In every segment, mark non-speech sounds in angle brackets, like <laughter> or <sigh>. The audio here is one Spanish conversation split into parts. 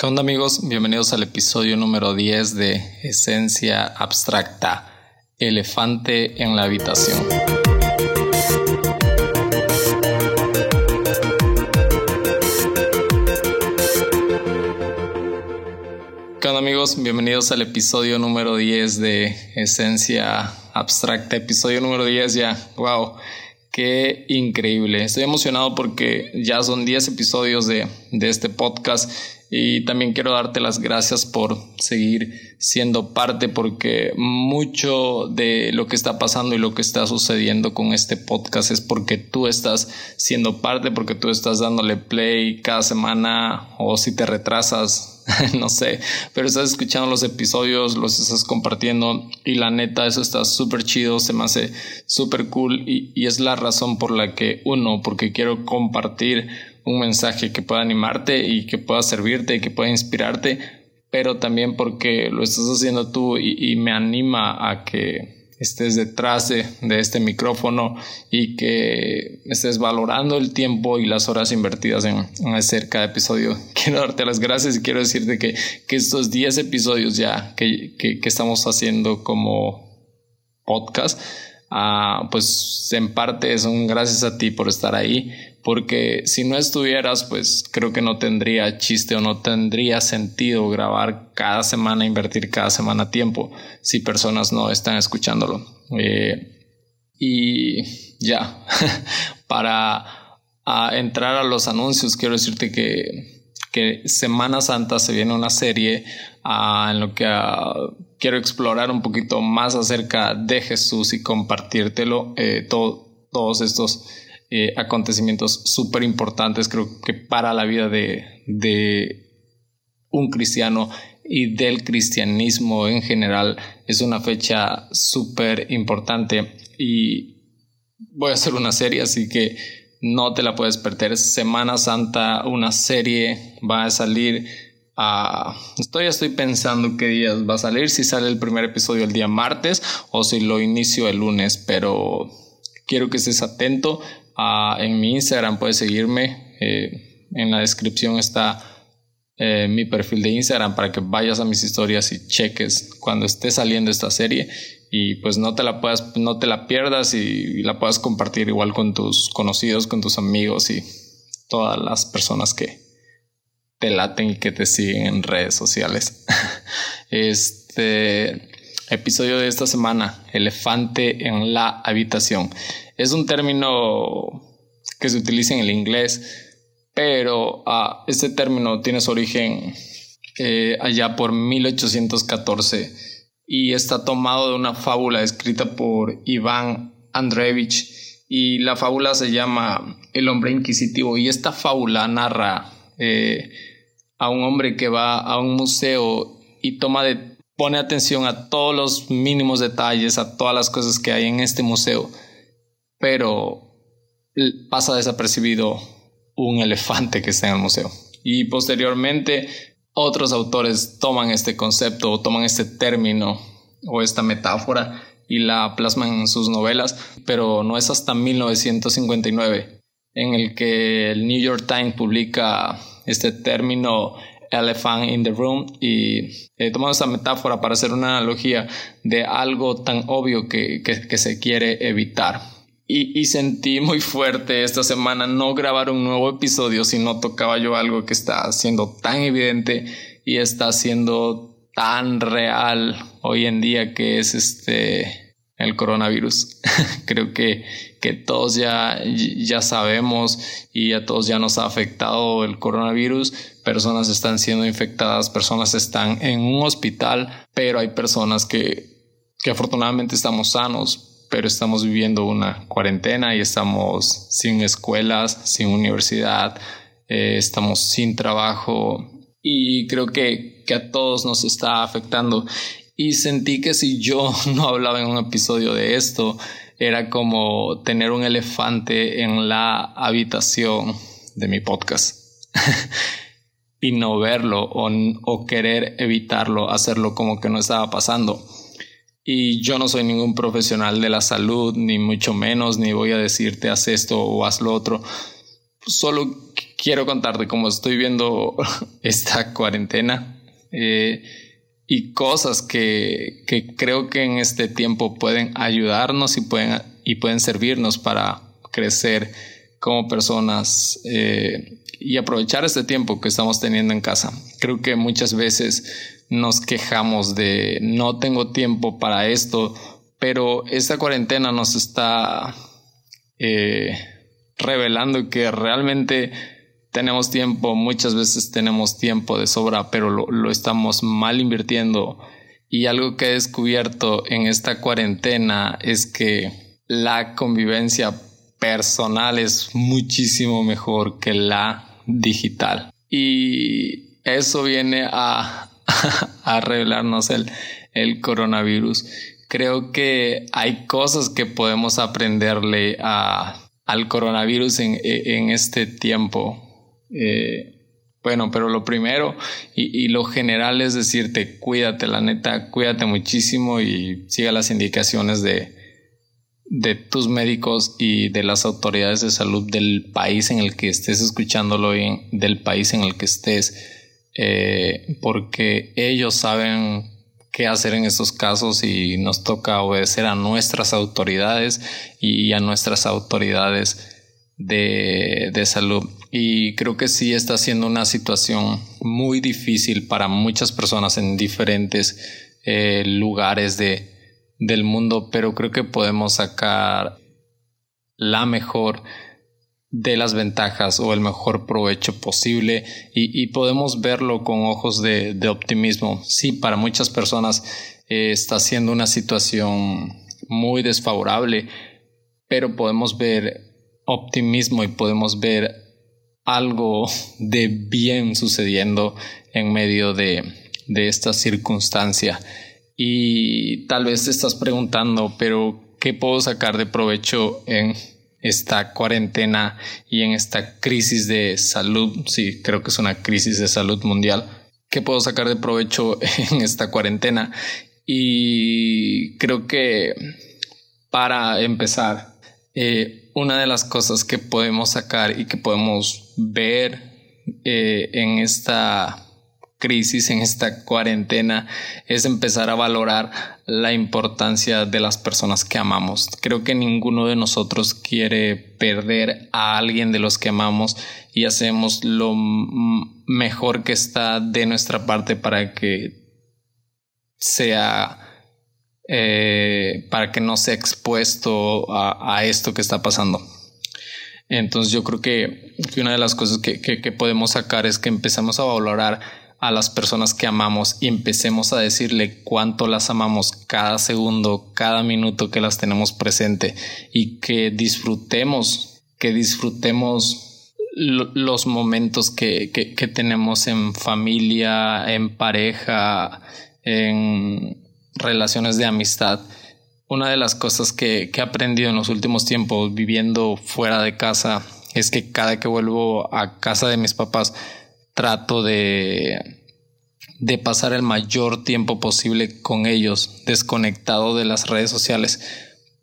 ¿Qué onda amigos? Bienvenidos al episodio número 10 de Esencia Abstracta, Elefante en la Habitación. ¿Qué onda amigos? Bienvenidos al episodio número 10 de Esencia Abstracta, episodio número 10 ya, wow. Qué increíble. Estoy emocionado porque ya son 10 episodios de, de este podcast y también quiero darte las gracias por seguir siendo parte porque mucho de lo que está pasando y lo que está sucediendo con este podcast es porque tú estás siendo parte, porque tú estás dándole play cada semana o si te retrasas, <laughs> no sé, pero estás escuchando los episodios, los estás compartiendo y la neta eso está súper chido, se me hace súper cool y, y es la razón por la que uno, porque quiero compartir un mensaje que pueda animarte y que pueda servirte y que pueda inspirarte, pero también porque lo estás haciendo tú y, me anima a que estés detrás de, este micrófono y que estés valorando el tiempo y las horas invertidas en, hacer cada episodio. <laughs> Quiero darte las gracias y quiero decirte que, estos 10 episodios ya que, que, estamos haciendo como podcast, ah, pues en parte son gracias a ti por estar ahí porque si no estuvieras, pues creo que no tendría chiste o no tendría sentido grabar cada semana, invertir cada semana tiempo si personas no están escuchándolo. Eh, y ya, <laughs> para entrar a los anuncios, quiero decirte que, que Semana Santa se viene una serie en lo que quiero explorar un poquito más acerca de Jesús y compartírtelo eh, todos estos eh, acontecimientos súper importantes, creo que para la vida de, de un cristiano y del cristianismo en general es una fecha súper importante y voy a hacer una serie así que no te la puedes perder. Semana Santa una serie va a salir a estoy estoy pensando qué días va a salir si sale el primer episodio el día martes o si lo inicio el lunes pero quiero que estés atento en mi Instagram puedes seguirme. Eh, en la descripción está eh, mi perfil de Instagram para que vayas a mis historias y cheques cuando esté saliendo esta serie y pues no te la puedas, no te la pierdas y, la puedas compartir igual con tus conocidos, con tus amigos y todas las personas que te laten y que te siguen en redes sociales. <laughs> este episodio de esta semana, elefante en la habitación. Es un término que se utiliza en el inglés, pero ah, este término tiene su origen eh, allá por 1814 y está tomado de una fábula escrita por Iván Andreevich y la fábula se llama El hombre inquisitivo y esta fábula narra eh, a un hombre que va a un museo y toma de, pone atención a todos los mínimos detalles, a todas las cosas que hay en este museo pero pasa desapercibido un elefante que está en el museo. Y posteriormente otros autores toman este concepto o toman este término o esta metáfora y la plasman en sus novelas, pero no es hasta 1959 en el que el New York Times publica este término elephant in the room y he tomado esta metáfora para hacer una analogía de algo tan obvio que se quiere evitar. Y, sentí muy fuerte esta semana no grabar un nuevo episodio si no tocaba yo algo que está siendo tan evidente y está siendo tan real hoy en día que es este el coronavirus. <laughs> Creo que, que todos ya, ya sabemos y a todos ya nos ha afectado el coronavirus. Personas están siendo infectadas, personas están en un hospital, pero hay personas que, que afortunadamente estamos sanos, pero estamos viviendo una cuarentena y estamos sin escuelas, sin universidad, eh, estamos sin trabajo y creo que, que a todos nos está afectando. Y sentí que si yo <laughs> no hablaba en un episodio de esto, era como tener un elefante en la habitación de mi podcast. <laughs> y no verlo o, o, querer evitarlo, hacerlo como que no estaba pasando. Y yo no soy ningún profesional de la salud, ni mucho menos, ni voy a decirte haz esto o haz lo otro. Solo quiero contarte cómo estoy viendo <laughs> esta cuarentena eh, y cosas que, que, creo que en este tiempo pueden ayudarnos y pueden, y pueden servirnos para crecer como personas eh, y aprovechar este tiempo que estamos teniendo en casa. Creo que muchas veces nos quejamos de no tengo tiempo para esto, pero esta cuarentena nos está eh, revelando que realmente tenemos tiempo, muchas veces tenemos tiempo de sobra, pero lo, lo, estamos mal invirtiendo. Y algo que he descubierto en esta cuarentena es que la convivencia personal es muchísimo mejor que la digital. Y eso viene a, <laughs> a revelarnos el, el coronavirus. Creo que hay cosas que podemos aprenderle a, al coronavirus en, en este tiempo. Eh, bueno, pero lo primero y, lo general es decirte, cuídate, la neta, cuídate muchísimo y siga las indicaciones de, de tus médicos y de las autoridades de salud del país en el que estés escuchándolo y del país en el que estés, eh, porque ellos saben qué hacer en estos casos y nos toca obedecer a nuestras autoridades y a nuestras autoridades de, de salud. Y creo que sí está siendo una situación muy difícil para muchas personas en diferentes eh, lugares de, del mundo, pero creo que podemos sacar la mejor de las ventajas o el mejor provecho posible y, podemos verlo con ojos de, optimismo. Sí, para muchas personas eh, está siendo una situación muy desfavorable, pero podemos ver optimismo y podemos ver algo de bien sucediendo en medio de, de esta circunstancia. Y tal vez te estás preguntando, pero ¿qué puedo sacar de provecho en esta cuarentena y en esta crisis de salud? Sí, creo que es una crisis de salud mundial. ¿Qué puedo sacar de provecho <laughs> en esta cuarentena? Y creo que para empezar, eh, una de las cosas que podemos sacar y que podemos ver eh, en esta crisis, en esta cuarentena, es empezar a valorar la importancia de las personas que amamos. Creo que ninguno de nosotros quiere perder a alguien de los que amamos y hacemos lo mejor que está de nuestra parte para que sea eh, para que no sea expuesto a, esto que está pasando. Entonces yo creo que, una de las cosas que, podemos sacar es que empezamos a valorar a las personas que amamos y empecemos a decirle cuánto las amamos cada segundo, cada minuto que las tenemos presente y que disfrutemos, que disfrutemos los momentos que, tenemos en familia, en pareja, en relaciones de amistad. Una de las cosas que, he aprendido en los últimos tiempos viviendo fuera de casa es que cada que vuelvo a casa de mis papás, trato de, de pasar el mayor tiempo posible con ellos, desconectado de las redes sociales,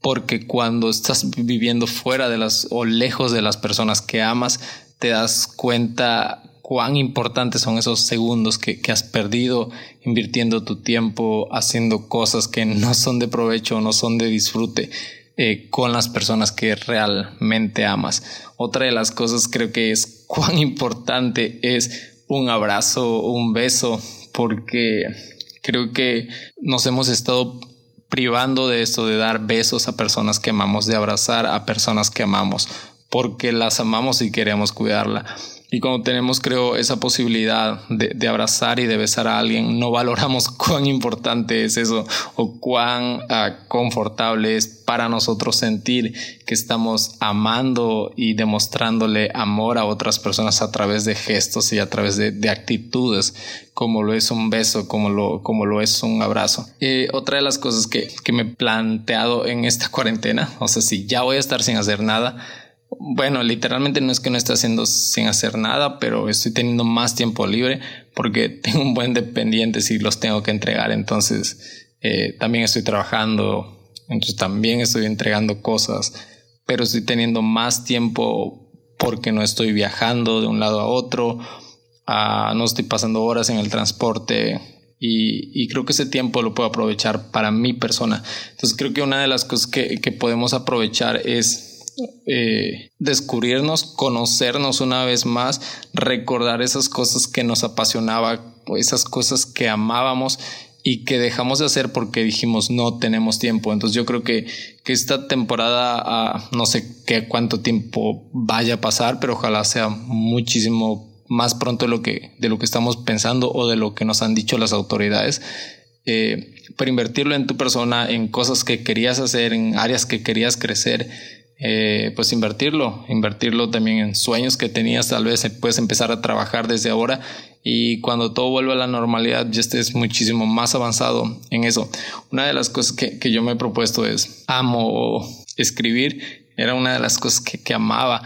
porque cuando estás viviendo fuera de las o lejos de las personas que amas, te das cuenta cuán importantes son esos segundos que, has perdido invirtiendo tu tiempo haciendo cosas que no son de provecho, no son de disfrute. Eh, con las personas que realmente amas. Otra de las cosas creo que es cuán importante es un abrazo, un beso, porque creo que nos hemos estado privando de esto, de dar besos a personas que amamos, de abrazar a personas que amamos, porque las amamos y queremos cuidarla. Y cuando tenemos, creo, esa posibilidad de, abrazar y de besar a alguien, no valoramos <laughs> cuán importante es eso o cuán ah, confortable es para nosotros sentir que estamos amando y demostrándole amor a otras personas a través de gestos y a través de, actitudes, como lo es un beso, como lo, como lo es un abrazo. Eh, otra de las cosas que, que me he planteado en esta <laughs> cuarentena, o sea, si ya voy a estar sin hacer nada, bueno, literalmente no es que no esté haciendo sin hacer nada, pero estoy teniendo más tiempo libre porque <laughs> tengo un buen dependiente y los tengo que entregar. Entonces, eh, también estoy trabajando, entonces también estoy entregando cosas, pero estoy teniendo más tiempo porque no estoy viajando de un lado a otro, ah, no estoy pasando horas en el transporte y, creo que ese tiempo lo puedo aprovechar para mi persona. Entonces creo que una de las cosas que, podemos aprovechar es eh, descubrirnos, conocernos una vez más, recordar esas cosas que nos apasionaba, esas cosas que amábamos y que dejamos de hacer porque dijimos no tenemos tiempo. Entonces yo creo que, que esta temporada, ah, no sé qué cuánto tiempo vaya a pasar, pero ojalá sea muchísimo más pronto de lo que, de lo que estamos pensando o de lo que nos han dicho las autoridades. Eh, pero invertirlo en tu persona, en cosas que querías hacer, en áreas que querías crecer, eh, pues invertirlo, invertirlo también en sueños que tenías, tal vez puedes empezar a trabajar desde ahora y cuando todo vuelva a la normalidad ya estés muchísimo más avanzado en eso. Una de las cosas que, que yo me he propuesto es amo escribir, era una de las cosas que, que amaba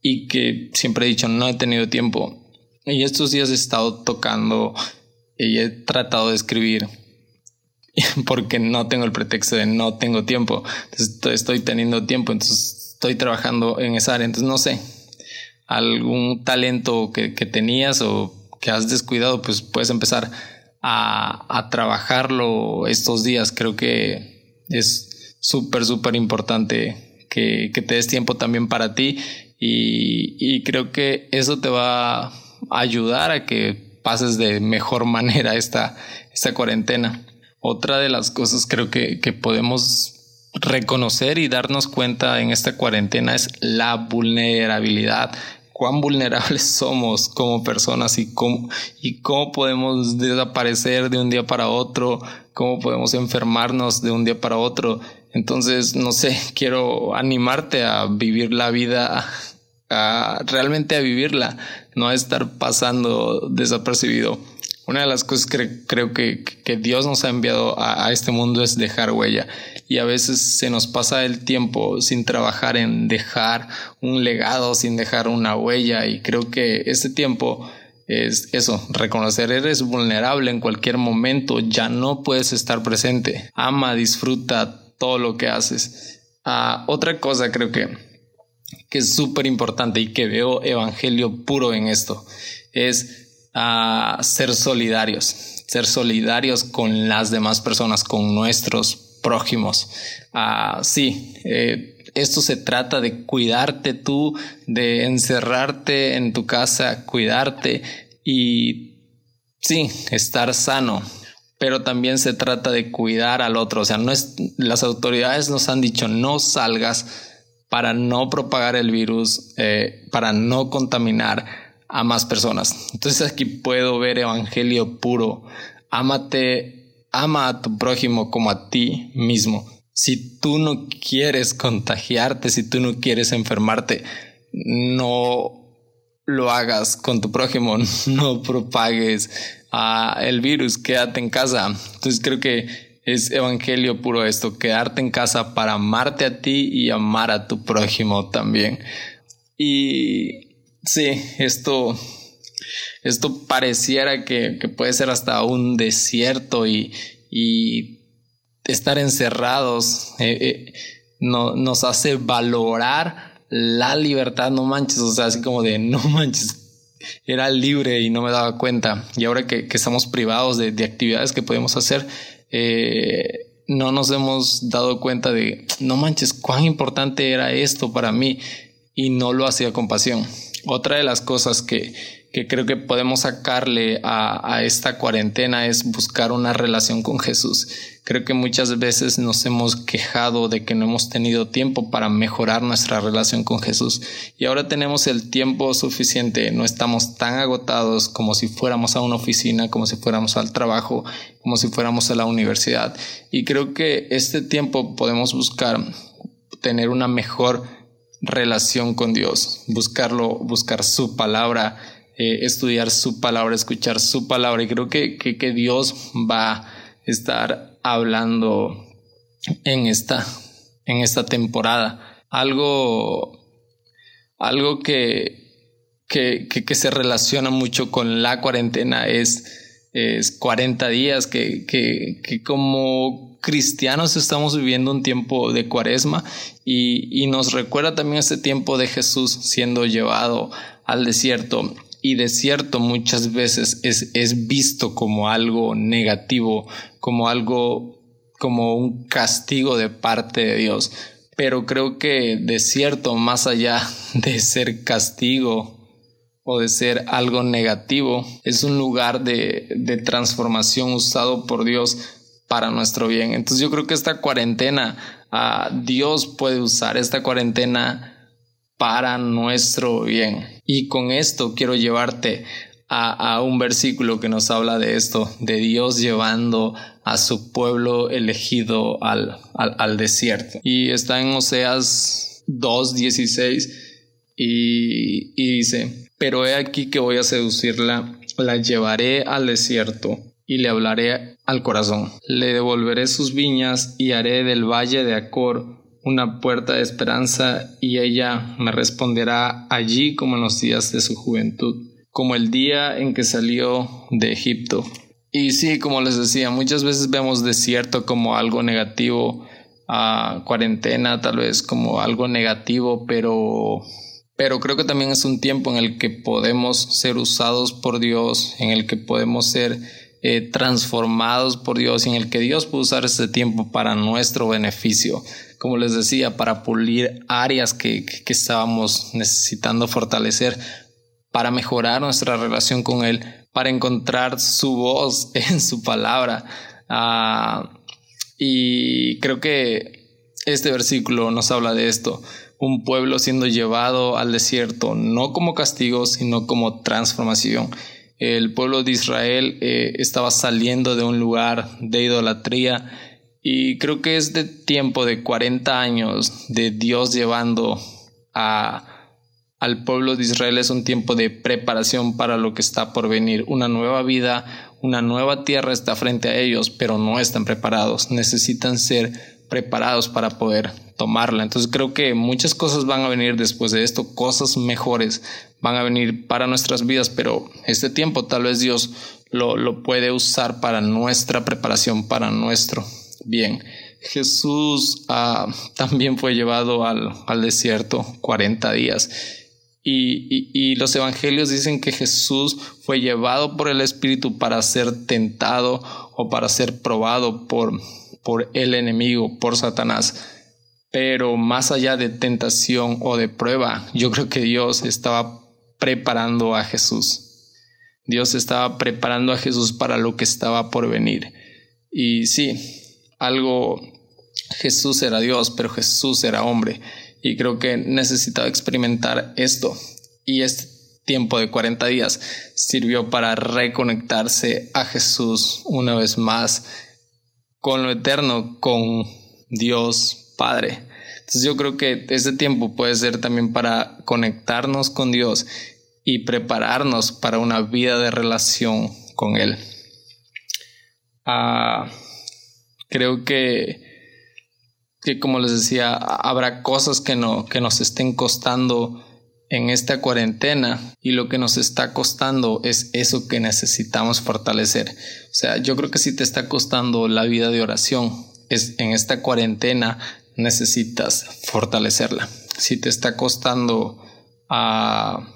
y que siempre he dicho no he tenido tiempo y estos días he estado tocando y he tratado de escribir <laughs> porque no tengo el pretexto de no tengo tiempo. Entonces estoy teniendo tiempo, entonces estoy trabajando en esa área. Entonces no sé, algún talento que, que tenías o que has descuidado, pues puedes empezar a, a trabajarlo estos días. Creo que es súper, súper importante que, que, te des tiempo también para ti y, y creo que eso te va a ayudar a que pases de mejor <laughs> manera esta, esta cuarentena. Otra de las cosas creo que, que podemos reconocer y darnos cuenta en esta cuarentena es la vulnerabilidad cuán vulnerables <laughs> somos como personas y cómo, y cómo podemos desaparecer de un día para otro, cómo podemos enfermarnos de un día para otro. Entonces, no sé, <laughs> quiero animarte a vivir la vida, a realmente a vivirla, no a estar pasando desapercibido. Una de las cosas que creo que, que Dios nos ha enviado a, este mundo es dejar huella. Y a veces se nos pasa el tiempo sin trabajar en dejar un legado, sin dejar una huella. Y creo que este tiempo es eso, reconocer eres vulnerable en cualquier momento, ya no puedes estar presente. Ama, disfruta todo lo que haces. Ah, otra cosa creo que, que es súper importante y que veo evangelio puro en esto es a ser solidarios, ser solidarios con las demás personas, con nuestros prójimos. Uh, sí, eh, esto se trata de cuidarte tú, de encerrarte en tu casa, cuidarte y sí, estar sano. Pero también se trata de cuidar al otro. O sea, no es, las autoridades nos han dicho no salgas para no propagar el virus, eh, para no contaminar a más personas. Entonces aquí puedo ver evangelio puro. Ámate, ama a tu prójimo como a ti mismo. Si tú no quieres contagiarte, si tú no quieres enfermarte, no lo hagas con tu prójimo, <laughs> no propagues uh, el virus, quédate en casa. Entonces creo que es evangelio puro esto, quedarte en casa para amarte a ti y amar a tu prójimo también. Y Sí, esto, esto pareciera que, puede ser hasta un desierto y, estar encerrados eh, eh, no, nos hace valorar la libertad, no manches, o sea, así como de no manches, era libre y no me daba cuenta. Y ahora que, estamos privados de, actividades que podemos hacer, eh, no nos hemos dado cuenta de no manches, cuán importante era esto para mí y no lo hacía con pasión. Otra de las cosas que, que creo que podemos sacarle a, a, esta cuarentena es buscar una relación con Jesús. Creo que muchas veces nos hemos quejado de que no hemos tenido tiempo para mejorar nuestra relación con Jesús y ahora tenemos el tiempo suficiente, no estamos tan agotados como si fuéramos a una oficina, como si fuéramos al trabajo, como si fuéramos a la universidad y creo que este tiempo podemos buscar tener una mejor relación con Dios, buscarlo, buscar su palabra, eh, estudiar su palabra, escuchar su palabra. Y creo que, que, Dios va a estar hablando en esta, en esta temporada. Algo, algo que, que, que, se relaciona mucho con la cuarentena es, es 40 días, que, que, que como cristianos estamos viviendo un tiempo de cuaresma y, y nos recuerda también este tiempo de Jesús siendo llevado al desierto y desierto muchas veces es, es visto como algo negativo, como algo, como un castigo de parte de Dios. Pero creo que desierto, más allá <laughs> de ser castigo o de ser algo negativo, es un lugar de, de transformación usado por Dios para nuestro bien. Entonces yo creo que esta cuarentena, uh, Dios puede usar esta cuarentena para nuestro bien. Y con esto quiero llevarte a, un versículo que nos habla de esto, de Dios llevando a su pueblo elegido al, al, desierto. Y está en Oseas 2.16 y, y dice, pero he aquí que voy a seducirla, la llevaré al desierto y le hablaré al corazón. Le devolveré sus viñas y haré del valle de Acor una puerta de esperanza y ella me responderá allí como en los días de su juventud, como el día en que salió de Egipto. Y sí, como les decía, muchas veces vemos desierto como algo negativo, cuarentena tal vez como algo negativo, pero pero creo que también es un tiempo en el que podemos ser usados por Dios, en el que podemos ser eh, transformados por Dios en el que Dios puede usar este tiempo para nuestro beneficio como les decía, para pulir áreas que, estábamos necesitando fortalecer, para mejorar nuestra relación con Él, para encontrar su voz <laughs> en su palabra. Ah, y creo que este versículo nos habla de esto, un pueblo siendo llevado al desierto, no como castigo, sino como transformación. El pueblo de Israel eh, estaba saliendo de un lugar de idolatría y creo que este tiempo de 40 años de Dios llevando a, al pueblo de Israel es un tiempo de preparación para lo que está por venir. Una nueva vida, una nueva tierra está frente a ellos, pero no están preparados. Necesitan ser preparados para poder tomarla. Entonces creo que muchas cosas van a venir después de esto, cosas mejores van a venir para nuestras vidas, pero este tiempo tal vez Dios lo, lo puede usar para nuestra preparación, para nuestro Bien, Jesús ah, <laughs> también fue llevado al, al, desierto 40 días. Y, y, los evangelios dicen que Jesús fue llevado por el Espíritu para ser tentado o para ser probado por, por el enemigo, por Satanás. Pero más allá de tentación o de prueba, yo creo que Dios estaba preparando a Jesús. Dios estaba preparando a Jesús para lo que estaba por venir. Y sí, algo, Jesús era Dios, pero Jesús era hombre. Y creo que necesitaba experimentar esto. Y este tiempo de 40 días sirvió para reconectarse a Jesús una vez más con lo eterno, con Dios Padre. Entonces yo creo que este tiempo puede ser también para conectarnos con Dios y prepararnos para una vida de relación con Él. Ah, Creo que, que como les decía, habrá cosas que, no, que nos estén costando en esta cuarentena y lo que nos está costando es eso que necesitamos fortalecer. O sea, yo creo que si te está costando la vida de oración, es en esta cuarentena necesitas fortalecerla. Si te está costando ah,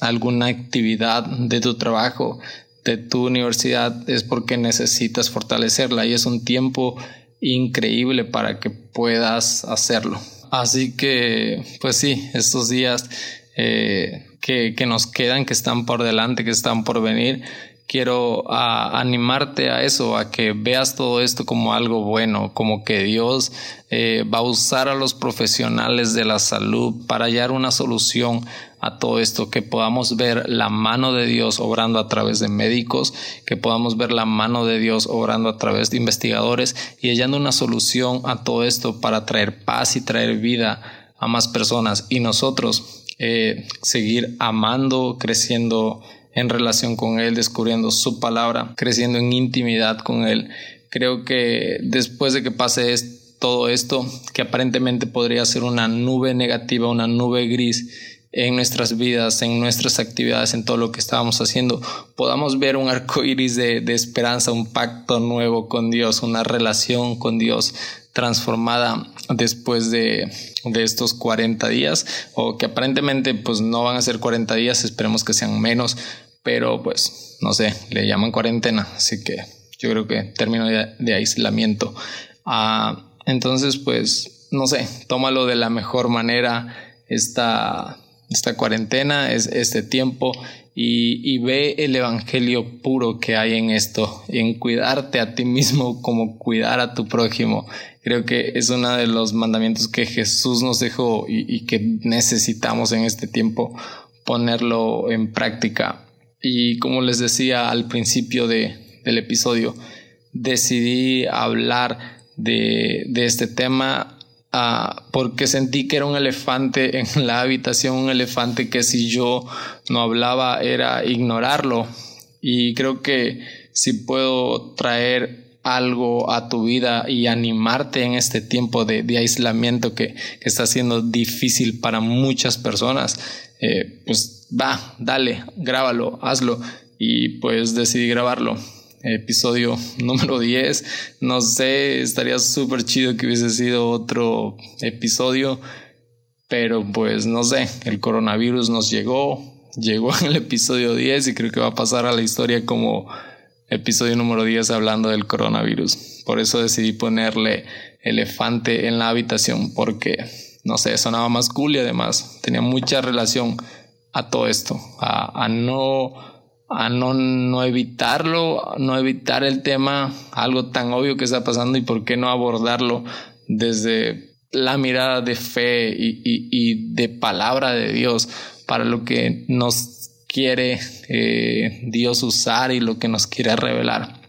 alguna actividad de tu trabajo, de tu universidad es porque necesitas fortalecerla y es un tiempo increíble para que puedas hacerlo. Así que, pues sí, estos días eh, que, que, nos quedan, que están por delante, que están por venir, quiero animarte a eso, a que veas todo esto como algo bueno, como que Dios eh, va a usar a los profesionales de la salud para hallar una solución a todo esto, que podamos ver la mano de Dios obrando a través de médicos, que podamos ver la mano de Dios obrando a través de investigadores y hallando una solución a todo esto para traer paz y traer vida a más personas. Y nosotros eh, seguir amando, creciendo en relación con Él, descubriendo su palabra, creciendo en intimidad con Él. Creo que después de que pase todo esto, que aparentemente podría ser una nube negativa, una nube gris, en nuestras vidas, en nuestras actividades, en todo lo que estábamos haciendo, podamos ver un arco iris de, esperanza, un pacto nuevo con Dios, una relación con Dios transformada después de, de, estos 40 días o que aparentemente pues no van a ser 40 días, esperemos que sean menos, pero pues no sé, le llaman cuarentena, así que yo creo que término de, aislamiento. Ah, entonces pues no sé, tómalo de la mejor manera esta esta cuarentena, es este tiempo y, ve el evangelio puro que hay en esto, en cuidarte a ti mismo como cuidar a tu prójimo. Creo que es uno de los mandamientos que Jesús nos dejó y, que necesitamos en este tiempo ponerlo en práctica. Y como les decía al principio de, del episodio, decidí hablar de, de este tema porque sentí que era un elefante en la habitación, un elefante que si yo no hablaba era ignorarlo. Y creo que si puedo traer algo a tu vida y animarte en este tiempo de, aislamiento que, está siendo difícil para muchas personas, eh, pues va, dale, grábalo, hazlo. Y pues decidí grabarlo episodio <laughs> número 10. No sé, estaría súper chido que hubiese sido otro episodio, pero pues no sé, el coronavirus nos llegó, llegó <laughs> en el episodio 10 y creo que va a pasar a la historia como episodio número 10 hablando del coronavirus. Por eso decidí ponerle elefante en la habitación porque, no sé, sonaba más cool y además tenía mucha relación a todo esto, a, no a no, no evitarlo, no evitar el tema, algo tan obvio que está pasando y por qué no abordarlo desde la mirada de fe y, y, de palabra de Dios para lo que nos quiere eh, Dios usar y lo que nos quiere revelar.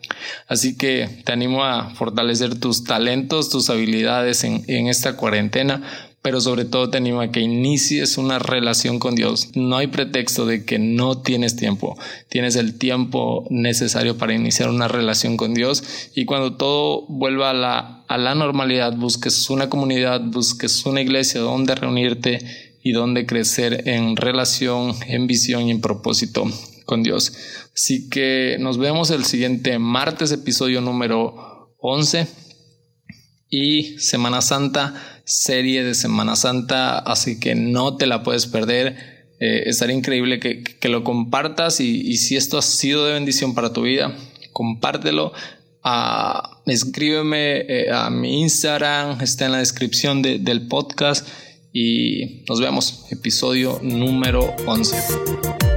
Así que te animo a fortalecer tus talentos, tus habilidades en, en esta cuarentena pero sobre todo te animo a que inicies una relación con Dios. No hay pretexto de que no tienes tiempo. Tienes el tiempo necesario para iniciar una relación con Dios y cuando todo vuelva a la, a la normalidad, busques una comunidad, busques una iglesia donde reunirte y donde crecer en relación, en visión y en propósito con Dios. Así que nos vemos el siguiente martes, episodio número 11 y Semana Santa serie de Semana Santa, así que no te la puedes perder. Eh, estaría increíble que, lo compartas y, si esto ha sido de bendición para tu vida, compártelo. Uh, escríbeme eh, a mi Instagram, está en la descripción del podcast y nos vemos, episodio número 11.